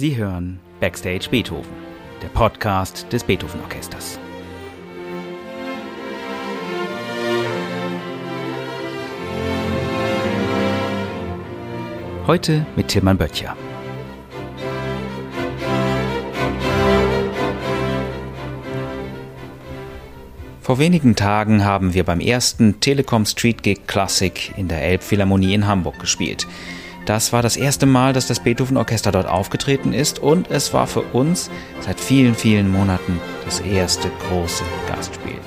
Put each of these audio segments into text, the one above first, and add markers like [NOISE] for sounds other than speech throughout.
Sie hören Backstage Beethoven, der Podcast des Beethoven Orchesters. Heute mit Tilman Böttcher. Vor wenigen Tagen haben wir beim ersten Telekom Street Gig Classic in der Elbphilharmonie in Hamburg gespielt. Das war das erste Mal, dass das Beethoven Orchester dort aufgetreten ist und es war für uns seit vielen, vielen Monaten das erste große Gastspiel.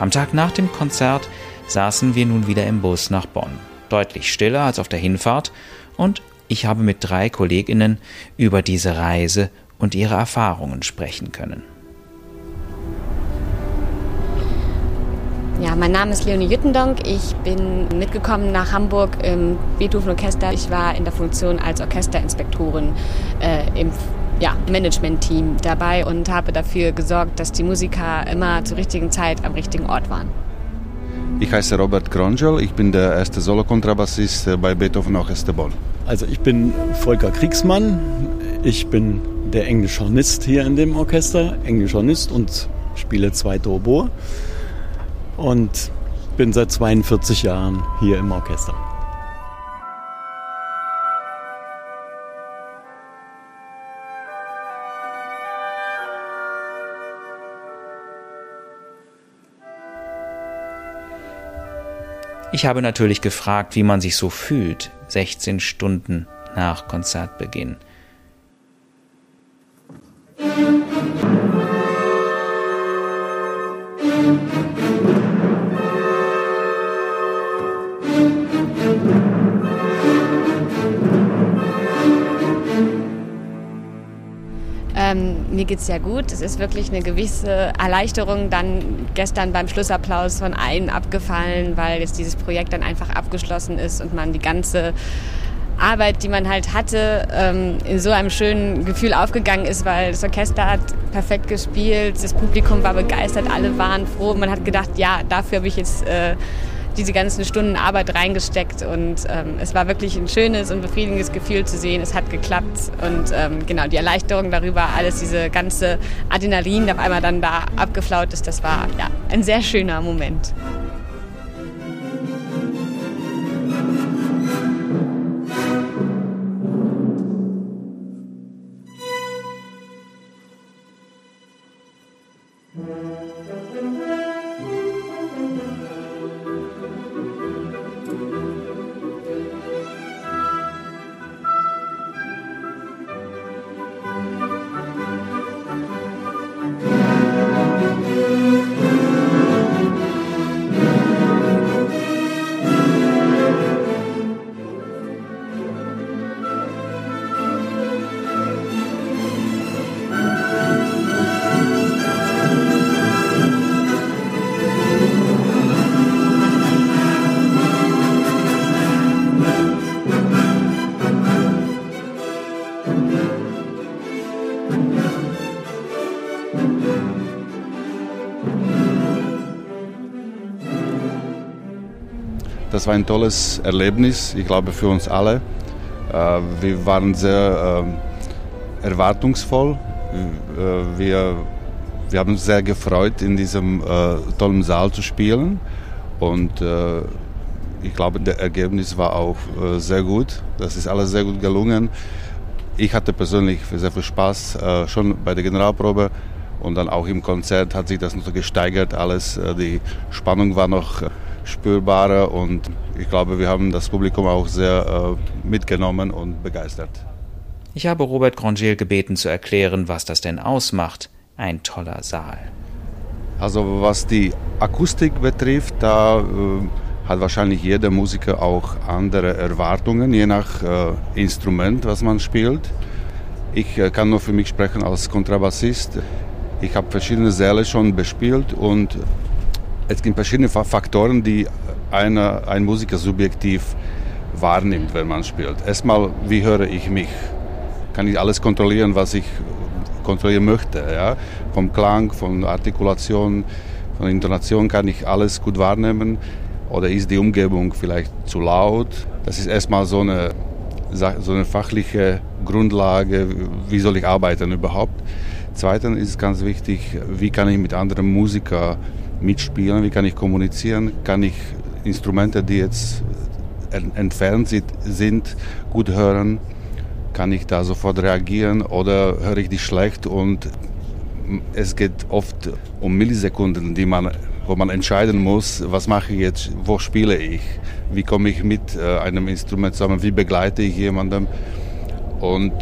Am Tag nach dem Konzert saßen wir nun wieder im Bus nach Bonn. Deutlich stiller als auf der Hinfahrt und ich habe mit drei Kolleginnen über diese Reise und ihre Erfahrungen sprechen können. Ja, mein Name ist Leonie Jüttendonk. Ich bin mitgekommen nach Hamburg im Beethoven Orchester. Ich war in der Funktion als Orchesterinspektorin äh, im ja, Management-Team dabei und habe dafür gesorgt, dass die Musiker immer zur richtigen Zeit am richtigen Ort waren. Ich heiße Robert Grongel, ich bin der erste Solokontrabassist äh, bei Beethoven Orchester Bonn. Also ich bin Volker Kriegsmann, ich bin der Englischhornist hier in dem Orchester, Englischhornist und spiele zweite Oboe und bin seit 42 Jahren hier im Orchester. Ich habe natürlich gefragt, wie man sich so fühlt, 16 Stunden nach Konzertbeginn. Mir geht es sehr gut. Es ist wirklich eine gewisse Erleichterung dann gestern beim Schlussapplaus von allen abgefallen, weil jetzt dieses Projekt dann einfach abgeschlossen ist und man die ganze Arbeit, die man halt hatte, ähm, in so einem schönen Gefühl aufgegangen ist, weil das Orchester hat perfekt gespielt, das Publikum war begeistert, alle waren froh. Man hat gedacht, ja, dafür habe ich jetzt äh, diese ganzen Stunden Arbeit reingesteckt und ähm, es war wirklich ein schönes und befriedigendes Gefühl zu sehen, es hat geklappt und ähm, genau die Erleichterung darüber, alles diese ganze Adrenalin auf einmal dann da abgeflaut ist, das war ja ein sehr schöner Moment. Das war ein tolles Erlebnis, ich glaube für uns alle. Äh, wir waren sehr äh, erwartungsvoll. Äh, wir, wir haben uns sehr gefreut, in diesem tollen Saal zu spielen. Und ich glaube, das Ergebnis war auch sehr gut. Das ist alles sehr gut gelungen. Ich hatte persönlich sehr viel Spaß schon bei der Generalprobe und dann auch im Konzert hat sich das noch gesteigert. Alles, die Spannung war noch spürbarer und ich glaube, wir haben das Publikum auch sehr äh, mitgenommen und begeistert. Ich habe Robert Grangel gebeten zu erklären, was das denn ausmacht, ein toller Saal. Also was die Akustik betrifft, da äh, hat wahrscheinlich jeder Musiker auch andere Erwartungen, je nach äh, Instrument, was man spielt. Ich äh, kann nur für mich sprechen als Kontrabassist. Ich habe verschiedene Säle schon bespielt und es gibt verschiedene Faktoren, die eine, ein Musiker subjektiv wahrnimmt, wenn man spielt. Erstmal, wie höre ich mich? Kann ich alles kontrollieren, was ich kontrollieren möchte? Ja? Vom Klang, von Artikulation, von Intonation kann ich alles gut wahrnehmen. Oder ist die Umgebung vielleicht zu laut? Das ist erstmal so eine, so eine fachliche Grundlage, wie soll ich arbeiten überhaupt. Zweitens ist ganz wichtig, wie kann ich mit anderen Musikern mitspielen, wie kann ich kommunizieren, kann ich Instrumente, die jetzt entfernt sind, gut hören, kann ich da sofort reagieren oder höre ich die schlecht und es geht oft um Millisekunden, die man, wo man entscheiden muss, was mache ich jetzt, wo spiele ich, wie komme ich mit äh, einem Instrument zusammen, wie begleite ich jemanden? Und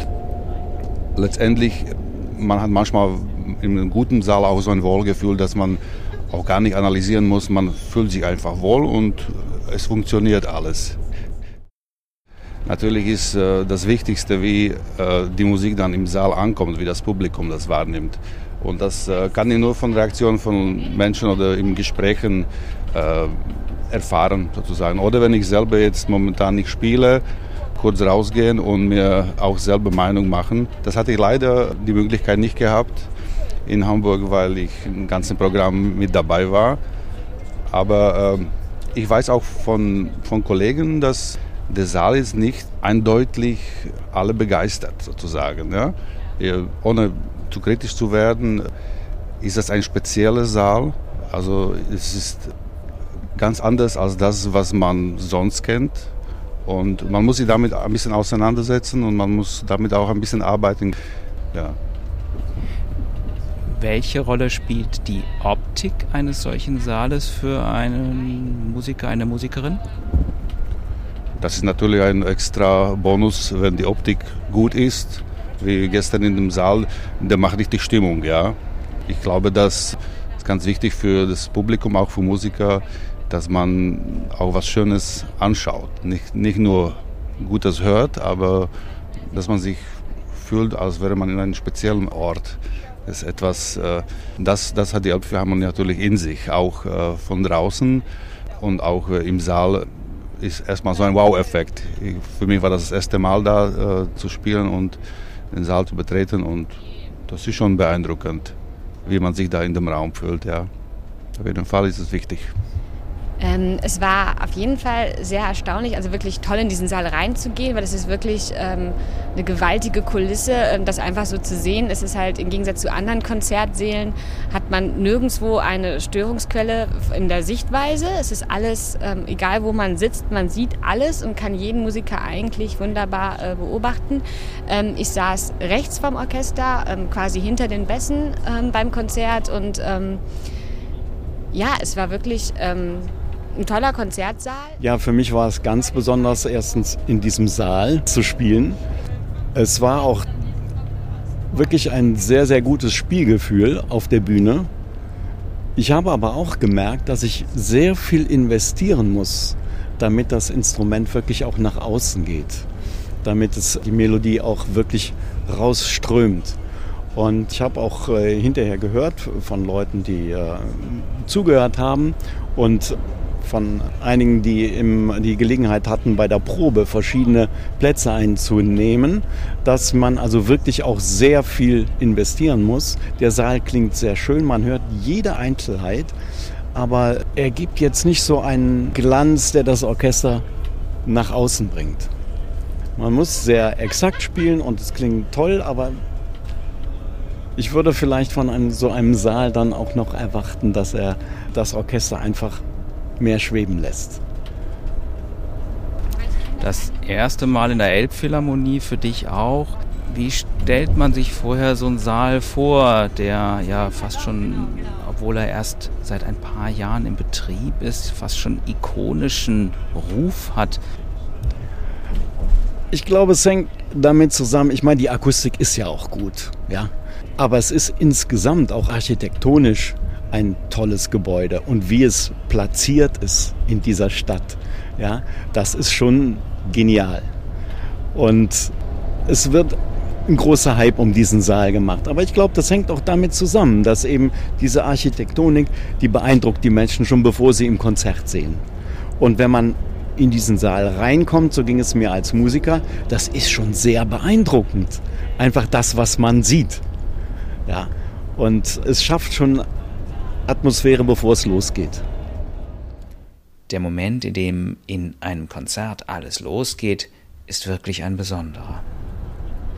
letztendlich, man hat manchmal in einem guten Saal auch so ein Wohlgefühl, dass man auch gar nicht analysieren muss, man fühlt sich einfach wohl und es funktioniert alles. Natürlich ist äh, das Wichtigste, wie äh, die Musik dann im Saal ankommt, wie das Publikum das wahrnimmt. Und das äh, kann ich nur von Reaktionen von Menschen oder in Gesprächen äh, erfahren, sozusagen. Oder wenn ich selber jetzt momentan nicht spiele, kurz rausgehen und mir auch selber Meinung machen. Das hatte ich leider die Möglichkeit nicht gehabt in Hamburg, weil ich im ganzen Programm mit dabei war. Aber äh, ich weiß auch von, von Kollegen, dass der Saal ist nicht eindeutig alle begeistert, sozusagen. Ja? Ohne zu kritisch zu werden, ist das ein spezieller Saal. Also es ist ganz anders als das, was man sonst kennt. Und man muss sich damit ein bisschen auseinandersetzen und man muss damit auch ein bisschen arbeiten. Ja. Welche Rolle spielt die Optik eines solchen Saales für einen Musiker, eine Musikerin? Das ist natürlich ein extra Bonus, wenn die Optik gut ist. Wie gestern in dem Saal, der macht richtig Stimmung, ja. Ich glaube, das ist ganz wichtig für das Publikum, auch für Musiker, dass man auch was Schönes anschaut. Nicht, nicht nur Gutes hört, aber dass man sich fühlt, als wäre man in einem speziellen Ort. Das ist etwas, äh, das, das hat die Elbphilharmonie natürlich in sich, auch äh, von draußen und auch äh, im Saal ist erstmal so ein Wow-Effekt. Für mich war das das erste Mal da zu spielen und den Saal zu betreten und das ist schon beeindruckend, wie man sich da in dem Raum fühlt. Ja. Auf jeden Fall ist es wichtig. Ähm, es war auf jeden Fall sehr erstaunlich, also wirklich toll in diesen Saal reinzugehen, weil es ist wirklich ähm, eine gewaltige Kulisse, ähm, das einfach so zu sehen. Es ist halt im Gegensatz zu anderen Konzertsälen, hat man nirgendwo eine Störungsquelle in der Sichtweise. Es ist alles, ähm, egal wo man sitzt, man sieht alles und kann jeden Musiker eigentlich wunderbar äh, beobachten. Ähm, ich saß rechts vom Orchester, ähm, quasi hinter den Bässen beim Konzert und ja, es war wirklich ein toller Konzertsaal. Ja, für mich war es ganz besonders, erstens in diesem Saal zu spielen. Es war auch wirklich ein sehr, sehr gutes Spielgefühl auf der Bühne. Ich habe aber auch gemerkt, dass ich sehr viel investieren muss, damit das Instrument wirklich auch nach außen geht, damit es die Melodie auch wirklich rausströmt. Und ich habe auch äh, hinterher gehört von Leuten, die äh, zugehört haben und von einigen, die im, die Gelegenheit hatten, bei der Probe verschiedene Plätze einzunehmen, dass man also wirklich auch sehr viel investieren muss. Der Saal klingt sehr schön, man hört jede Einzelheit, aber er gibt jetzt nicht so einen Glanz, der das Orchester nach außen bringt. Man muss sehr exakt spielen und es klingt toll, aber ich würde vielleicht von einem, so einem Saal dann auch noch erwarten, dass er das Orchester einfach mehr schweben lässt. Das erste Mal in der Elbphilharmonie für dich auch. Wie stellt man sich vorher so einen Saal vor, der ja fast schon, obwohl er erst seit ein paar Jahren im Betrieb ist, fast schon ikonischen Ruf hat? Ich glaube, es hängt damit zusammen, ich meine, die Akustik ist ja auch gut, ja. Aber es ist insgesamt auch architektonisch ein tolles Gebäude. Und wie es platziert ist in dieser Stadt, ja, das ist schon genial. Und es wird ein großer Hype um diesen Saal gemacht. Aber ich glaube, das hängt auch damit zusammen, dass eben diese Architektonik, die beeindruckt die Menschen schon bevor sie im Konzert sehen. Und wenn man in diesen Saal reinkommt, so ging es mir als Musiker, das ist schon sehr beeindruckend. Einfach das, was man sieht. Ja. Und es schafft schon Atmosphäre, bevor es losgeht. Der Moment, in dem in einem Konzert alles losgeht, ist wirklich ein besonderer.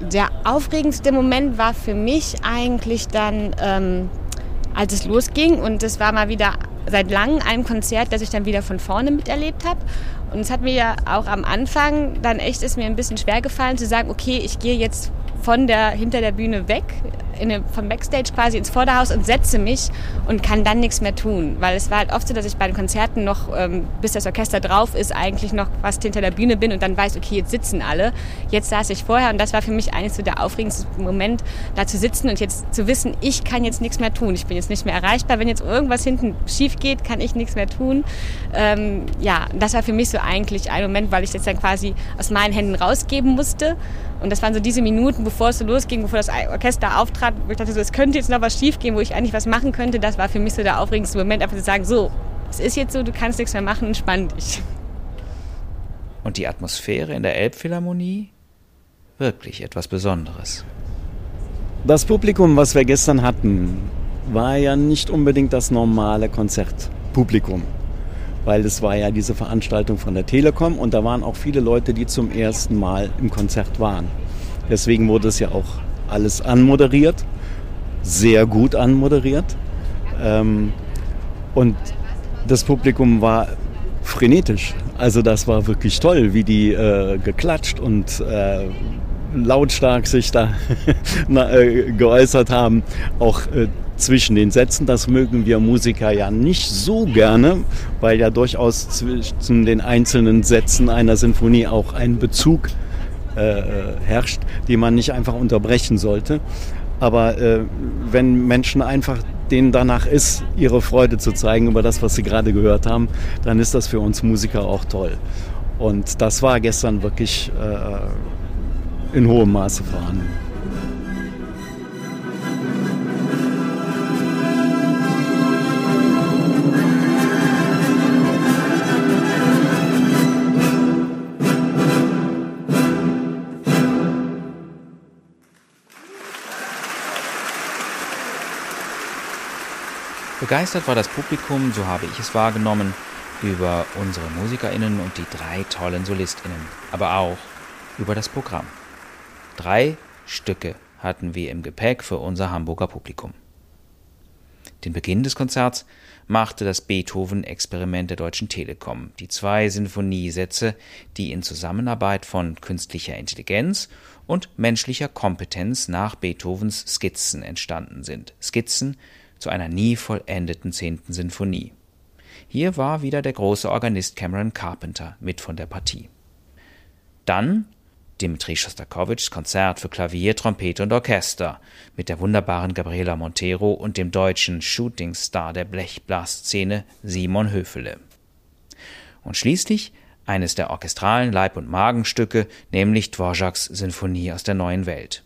der aufregendste Moment war für mich eigentlich dann, ähm, als es losging. Und es war mal wieder seit langem ein Konzert, das ich dann wieder von vorne miterlebt habe. Und es hat mir ja auch am Anfang dann echt ist mir ein bisschen schwer gefallen zu sagen, okay, ich gehe jetzt von der, hinter der Bühne weg, eine, vom Backstage quasi ins Vorderhaus und setze mich und kann dann nichts mehr tun. Weil es war halt oft so, dass ich bei den Konzerten noch, ähm, bis das Orchester drauf ist, eigentlich noch fast hinter der Bühne bin und dann weiß, okay, jetzt sitzen alle. Jetzt saß ich vorher und das war für mich eigentlich so der aufregendste Moment, da zu sitzen und jetzt zu wissen, ich kann jetzt nichts mehr tun. Ich bin jetzt nicht mehr erreichbar. Wenn jetzt irgendwas hinten schief geht, kann ich nichts mehr tun. Ähm, ja, das war für mich so eigentlich ein Moment, weil ich das dann quasi aus meinen Händen rausgeben musste. Und das waren so diese Minuten, bevor es so losging, bevor das Orchester auftrat, wo ich dachte, so, es könnte jetzt noch was schief gehen, wo ich eigentlich was machen könnte. Das war für mich so der aufregendste Moment, einfach zu sagen, so, es ist jetzt so, du kannst nichts mehr machen, entspann dich. Und die Atmosphäre in der Elbphilharmonie? Wirklich etwas Besonderes. Das Publikum, was wir gestern hatten, war ja nicht unbedingt das normale Konzertpublikum weil es war ja diese Veranstaltung von der Telekom und da waren auch viele Leute, die zum ersten Mal im Konzert waren. Deswegen wurde es ja auch alles anmoderiert, sehr gut anmoderiert. Ähm, und das Publikum war frenetisch. Also das war wirklich toll, wie die äh, geklatscht und äh, lautstark sich da [LAUGHS] äh, geäußert haben. Auch äh, zwischen den Sätzen. Das mögen wir Musiker ja nicht so gerne, weil ja durchaus zwischen den einzelnen Sätzen einer Sinfonie auch ein Bezug äh, herrscht, den man nicht einfach unterbrechen sollte. Aber äh, wenn Menschen einfach denen danach ist, ihre Freude zu zeigen über das, was sie gerade gehört haben, dann ist das für uns Musiker auch toll. Und das war gestern wirklich äh, in hohem Maße vorhanden. Begeistert war das Publikum, so habe ich es wahrgenommen, über unsere Musikerinnen und die drei tollen Solistinnen, aber auch über das Programm. Drei Stücke hatten wir im Gepäck für unser Hamburger Publikum. Den Beginn des Konzerts machte das Beethoven-Experiment der Deutschen Telekom, die zwei Sinfoniesätze, die in Zusammenarbeit von künstlicher Intelligenz und menschlicher Kompetenz nach Beethovens Skizzen entstanden sind. Skizzen, zu einer nie vollendeten zehnten Sinfonie. Hier war wieder der große Organist Cameron Carpenter mit von der Partie. Dann Dmitri Schostakowitschs Konzert für Klavier, Trompete und Orchester mit der wunderbaren Gabriela Montero und dem deutschen Shootingstar der Blechblasszene Simon Höfele. Und schließlich eines der orchestralen Leib- und Magenstücke, nämlich Dvořáks Sinfonie aus der neuen Welt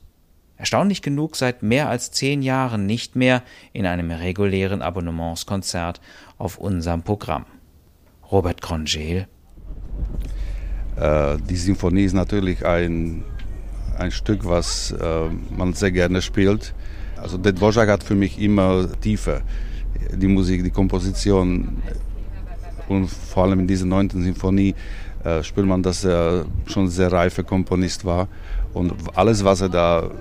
erstaunlich genug seit mehr als zehn Jahren nicht mehr in einem regulären Abonnementskonzert auf unserem Programm. Robert Grongel. Äh, die Sinfonie ist natürlich ein, ein Stück, was äh, man sehr gerne spielt. Also der Dvorak hat für mich immer Tiefe. Die Musik, die Komposition und vor allem in dieser neunten Sinfonie äh, spürt man, dass er schon ein sehr reifer Komponist war. Und alles, was er da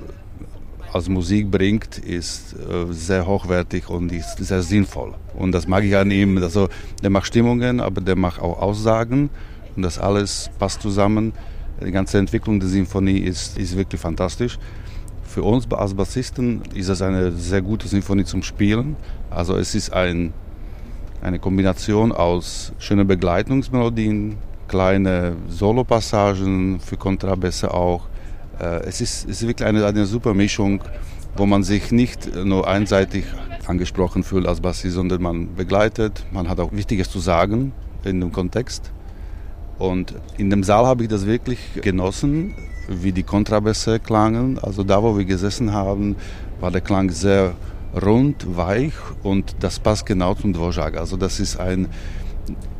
als Musik bringt, ist äh, sehr hochwertig und ist sehr sinnvoll. Und das mag ich an ihm. Also, der macht Stimmungen, aber der macht auch Aussagen und das alles passt zusammen. Die ganze Entwicklung der Sinfonie ist, ist wirklich fantastisch. Für uns als Bassisten ist das eine sehr gute Sinfonie zum Spielen. Also es ist ein, eine Kombination aus schönen Begleitungsmelodien, kleine Solopassagen für Kontrabässe auch, es ist, es ist wirklich eine, eine super Mischung, wo man sich nicht nur einseitig angesprochen fühlt als Bassist, sondern man begleitet, man hat auch Wichtiges zu sagen in dem Kontext. Und in dem Saal habe ich das wirklich genossen, wie die Kontrabässe klangen. Also da, wo wir gesessen haben, war der Klang sehr rund, weich und das passt genau zum Dvořák. Also das ist ein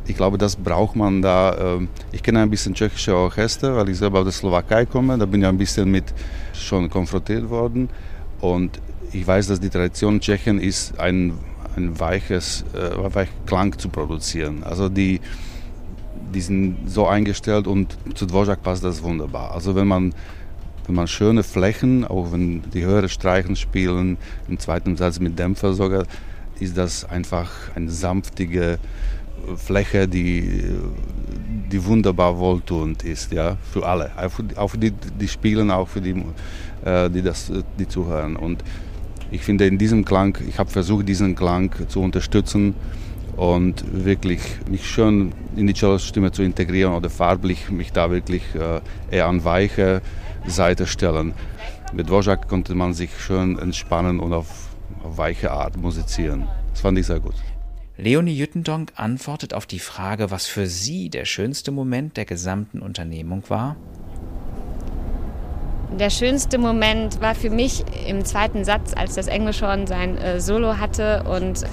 ich glaube, das braucht man da. Ähm, ich kenne ein bisschen tschechische Orchester, weil ich selber aus der Slowakei komme. Da bin ich ein bisschen mit schon konfrontiert worden. Und ich weiß, dass die Tradition Tschechen ist, ein, ein weiches äh, weich Klang zu produzieren. Also die, die sind so eingestellt und zu Dvořák passt das wunderbar. Also wenn man wenn man schöne Flächen, auch wenn die höhere Streichen spielen, im zweiten Satz mit Dämpfer sogar, ist das einfach eine sanftige Fläche, die, die wunderbar wohltuend ist, ja, für alle, auch für die, die spielen, auch für die, äh, die das, die zuhören. Und ich finde in diesem Klang, ich habe versucht, diesen Klang zu unterstützen und wirklich mich schön in die Cello-Stimme zu integrieren oder farblich mich da wirklich eher an weiche Seite stellen. Mit Wojak konnte man sich schön entspannen und auf weiche Art musizieren. Das fand ich sehr gut. Leonie Jüttendonk antwortet auf die Frage, was für sie der schönste Moment der gesamten Unternehmung war. Der schönste Moment war für mich im zweiten Satz, als das Englischhorn sein äh, Solo hatte und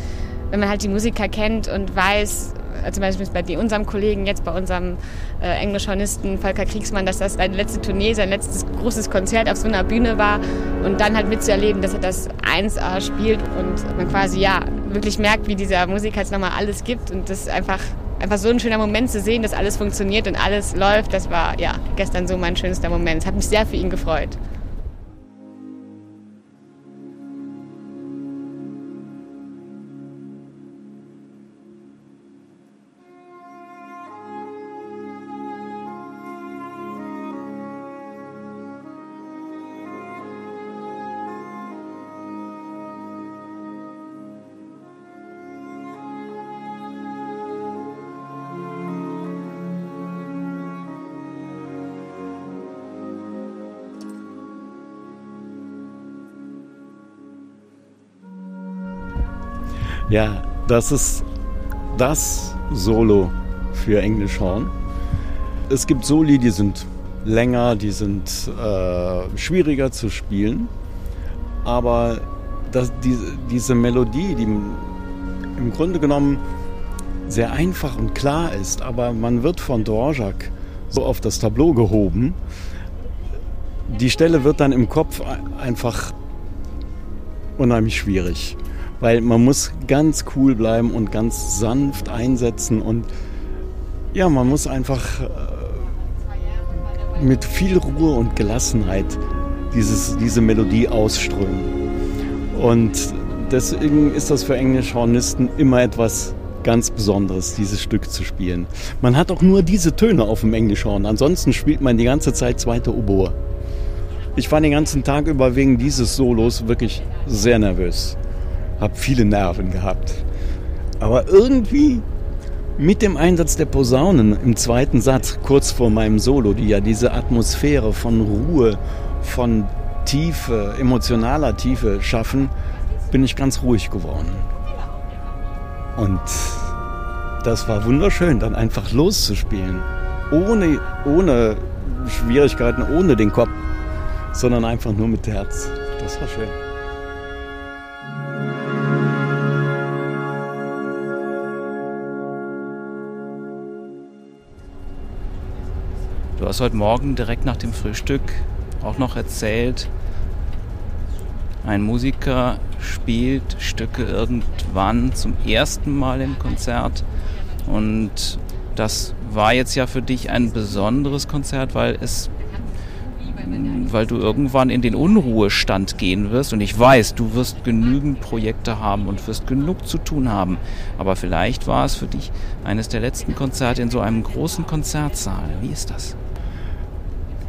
wenn man halt die Musiker kennt und weiß, äh, zum Beispiel bei unserem Kollegen, jetzt bei unserem äh, Englischhornisten Volker Kriegsmann, dass das sein letzte Tournee, sein letztes großes Konzert auf so einer Bühne war und dann halt mitzuerleben, dass er das 1A spielt und man quasi ja wirklich merkt, wie dieser Musiker jetzt nochmal alles gibt und das einfach einfach so ein schöner Moment zu sehen, dass alles funktioniert und alles läuft, das war ja gestern so mein schönster Moment. Es hat mich sehr für ihn gefreut. Ja, das ist das Solo für Englischhorn. Es gibt Soli, die sind länger, die sind äh, schwieriger zu spielen. Aber das, die, diese Melodie, die im Grunde genommen sehr einfach und klar ist, aber man wird von Dvorak so auf das Tableau gehoben. Die Stelle wird dann im Kopf einfach unheimlich schwierig weil man muss ganz cool bleiben und ganz sanft einsetzen und ja, man muss einfach äh, mit viel Ruhe und Gelassenheit dieses, diese Melodie ausströmen. Und deswegen ist das für Englischhornisten immer etwas ganz Besonderes, dieses Stück zu spielen. Man hat auch nur diese Töne auf dem Englischhorn. Ansonsten spielt man die ganze Zeit zweite Oboe. Ich war den ganzen Tag über wegen dieses Solos wirklich sehr nervös habe viele Nerven gehabt. Aber irgendwie mit dem Einsatz der Posaunen im zweiten Satz, kurz vor meinem Solo, die ja diese Atmosphäre von Ruhe, von Tiefe, emotionaler Tiefe schaffen, bin ich ganz ruhig geworden. Und das war wunderschön, dann einfach loszuspielen. Ohne, ohne Schwierigkeiten, ohne den Kopf, sondern einfach nur mit Herz. Das war schön. Du hast heute Morgen direkt nach dem Frühstück auch noch erzählt, ein Musiker spielt Stücke irgendwann zum ersten Mal im Konzert und das war jetzt ja für dich ein besonderes Konzert, weil es weil du irgendwann in den Unruhestand gehen wirst und ich weiß, du wirst genügend Projekte haben und wirst genug zu tun haben, aber vielleicht war es für dich eines der letzten Konzerte in so einem großen Konzertsaal. Wie ist das?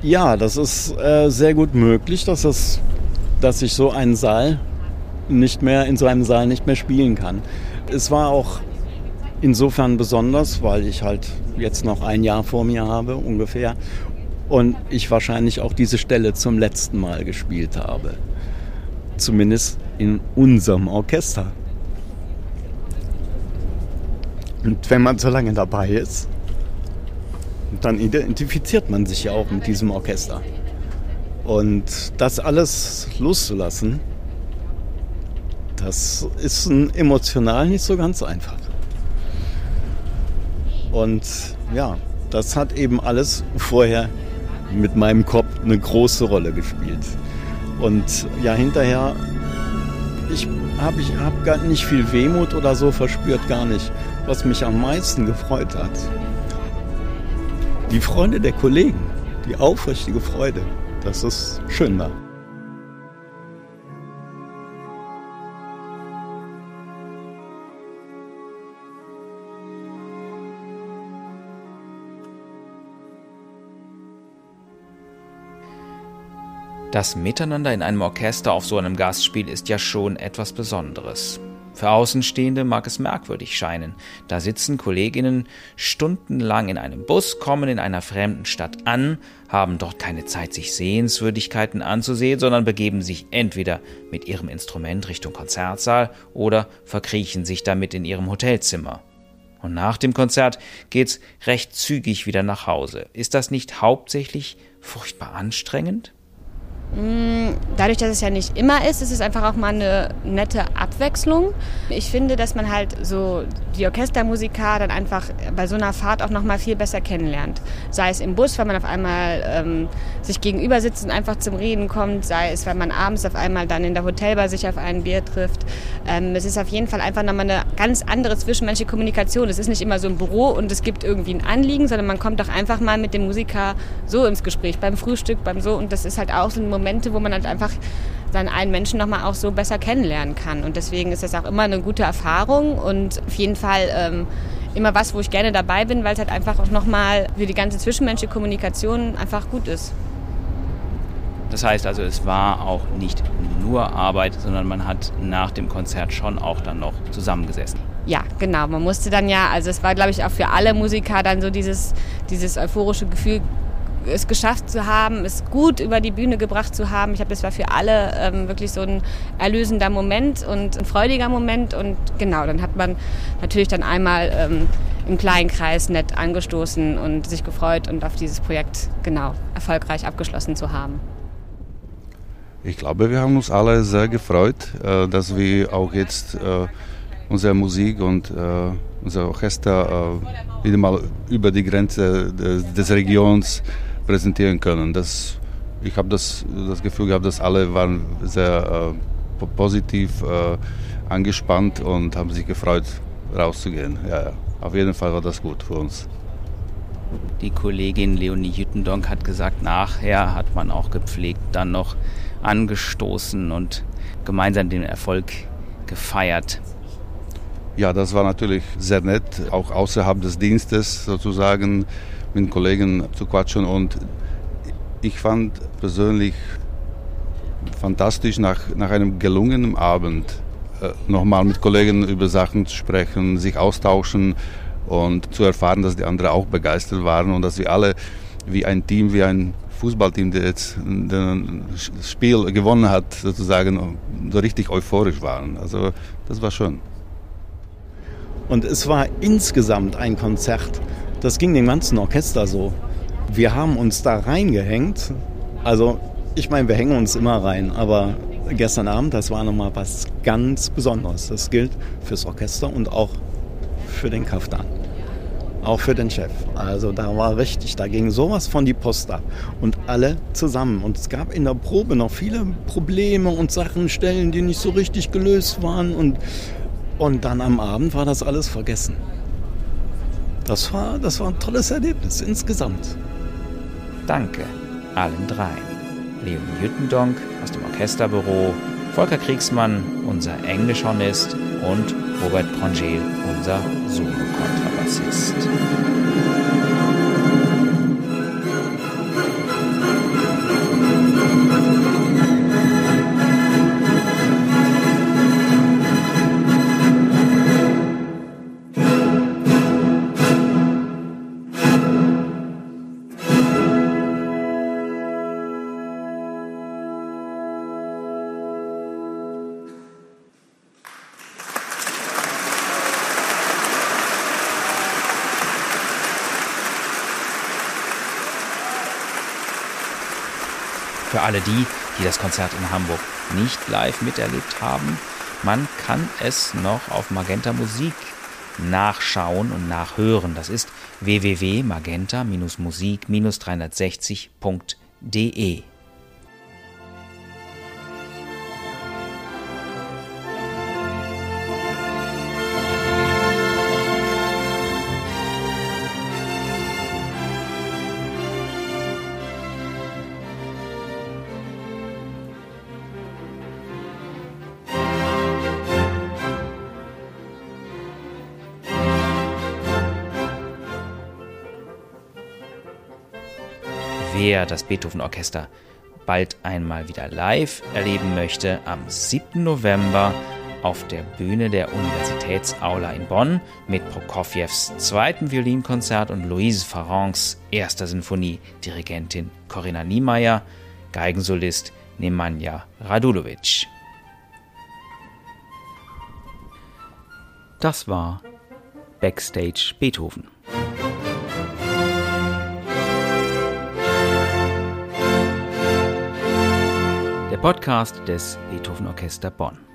Ja, das ist äh, sehr gut möglich, dass, das, dass ich so einen Saal nicht mehr in so einem Saal nicht mehr spielen kann. Es war auch insofern besonders, weil ich halt jetzt noch ein Jahr vor mir habe ungefähr und ich wahrscheinlich auch diese Stelle zum letzten Mal gespielt habe. Zumindest in unserem Orchester. Und wenn man so lange dabei ist, dann identifiziert man sich ja auch mit diesem Orchester. Und das alles loszulassen, das ist emotional nicht so ganz einfach. Und ja, das hat eben alles vorher mit meinem Kopf eine große Rolle gespielt. Und ja, hinterher, ich habe ich hab gar nicht viel Wehmut oder so verspürt, gar nicht. Was mich am meisten gefreut hat, die Freude der Kollegen, die aufrichtige Freude. Das ist schön da. Das Miteinander in einem Orchester auf so einem Gastspiel ist ja schon etwas Besonderes. Für Außenstehende mag es merkwürdig scheinen. Da sitzen Kolleginnen stundenlang in einem Bus, kommen in einer fremden Stadt an, haben dort keine Zeit, sich Sehenswürdigkeiten anzusehen, sondern begeben sich entweder mit ihrem Instrument Richtung Konzertsaal oder verkriechen sich damit in ihrem Hotelzimmer. Und nach dem Konzert geht's recht zügig wieder nach Hause. Ist das nicht hauptsächlich furchtbar anstrengend? Mm, dadurch, dass es ja nicht immer ist, ist es einfach auch mal eine nette Abwechslung. Ich finde, dass man halt so die Orchestermusiker dann einfach bei so einer Fahrt auch noch mal viel besser kennenlernt. Sei es im Bus, weil man auf einmal ähm, sich gegenüber sitzt und einfach zum Reden kommt, sei es, weil man abends auf einmal dann in der Hotelbar sich auf ein Bier trifft. Ähm, es ist auf jeden Fall einfach nochmal eine ganz andere zwischenmenschliche Kommunikation. Es ist nicht immer so ein Büro und es gibt irgendwie ein Anliegen, sondern man kommt doch einfach mal mit dem Musiker so ins Gespräch, beim Frühstück, beim so. Und das ist halt auch so ein Momente, wo man halt einfach seinen einen Menschen nochmal auch so besser kennenlernen kann. Und deswegen ist das auch immer eine gute Erfahrung und auf jeden Fall ähm, immer was, wo ich gerne dabei bin, weil es halt einfach auch nochmal für die ganze zwischenmenschliche Kommunikation einfach gut ist. Das heißt also, es war auch nicht nur Arbeit, sondern man hat nach dem Konzert schon auch dann noch zusammengesessen. Ja, genau. Man musste dann ja, also es war, glaube ich, auch für alle Musiker dann so dieses, dieses euphorische Gefühl, es geschafft zu haben, es gut über die Bühne gebracht zu haben. Ich habe, das war für alle ähm, wirklich so ein erlösender Moment und ein freudiger Moment. Und genau, dann hat man natürlich dann einmal ähm, im kleinen Kreis nett angestoßen und sich gefreut und auf dieses Projekt genau erfolgreich abgeschlossen zu haben. Ich glaube, wir haben uns alle sehr gefreut, äh, dass wir auch jetzt äh, unsere Musik und äh, unser Orchester wieder mal über die Grenze des Regions präsentieren können. Das, ich habe das, das Gefühl gehabt, dass alle waren sehr äh, positiv äh, angespannt und haben sich gefreut, rauszugehen. Ja, ja, auf jeden Fall war das gut für uns. Die Kollegin Leonie Jüttendonk hat gesagt, nachher hat man auch gepflegt dann noch angestoßen und gemeinsam den Erfolg gefeiert. Ja, das war natürlich sehr nett, auch außerhalb des Dienstes sozusagen mit Kollegen zu quatschen und ich fand persönlich fantastisch nach, nach einem gelungenen Abend äh, nochmal mit Kollegen über Sachen zu sprechen, sich austauschen und zu erfahren, dass die anderen auch begeistert waren und dass wir alle wie ein Team, wie ein Fußballteam, der jetzt das Spiel gewonnen hat, sozusagen so richtig euphorisch waren. Also das war schön. Und es war insgesamt ein Konzert, das ging dem ganzen Orchester so. Wir haben uns da reingehängt. Also, ich meine, wir hängen uns immer rein, aber gestern Abend, das war nochmal was ganz Besonderes. Das gilt fürs Orchester und auch für den Kaftan. Auch für den Chef. Also da war richtig, da ging sowas von die Post ab. Und alle zusammen. Und es gab in der Probe noch viele Probleme und Sachen, Stellen, die nicht so richtig gelöst waren. Und, und dann am Abend war das alles vergessen. Das war, das war ein tolles Erlebnis insgesamt. Danke allen dreien. Leonie Jüttendonk aus dem Orchesterbüro, Volker Kriegsmann, unser Englischhornist und Robert Prangel, unser Solo-Kontrabassist. Für alle die, die das Konzert in Hamburg nicht live miterlebt haben, man kann es noch auf Magenta Musik nachschauen und nachhören. Das ist www.magenta-musik-360.de. wer das Beethoven Orchester bald einmal wieder live erleben möchte, am 7. November auf der Bühne der Universitätsaula in Bonn mit Prokofjews zweiten Violinkonzert und Louise Farrancs erster Sinfonie, Dirigentin Corinna Niemeyer, Geigensolist Nemanja Radulovic. Das war Backstage Beethoven. Der Podcast des Beethoven Orchester Bonn.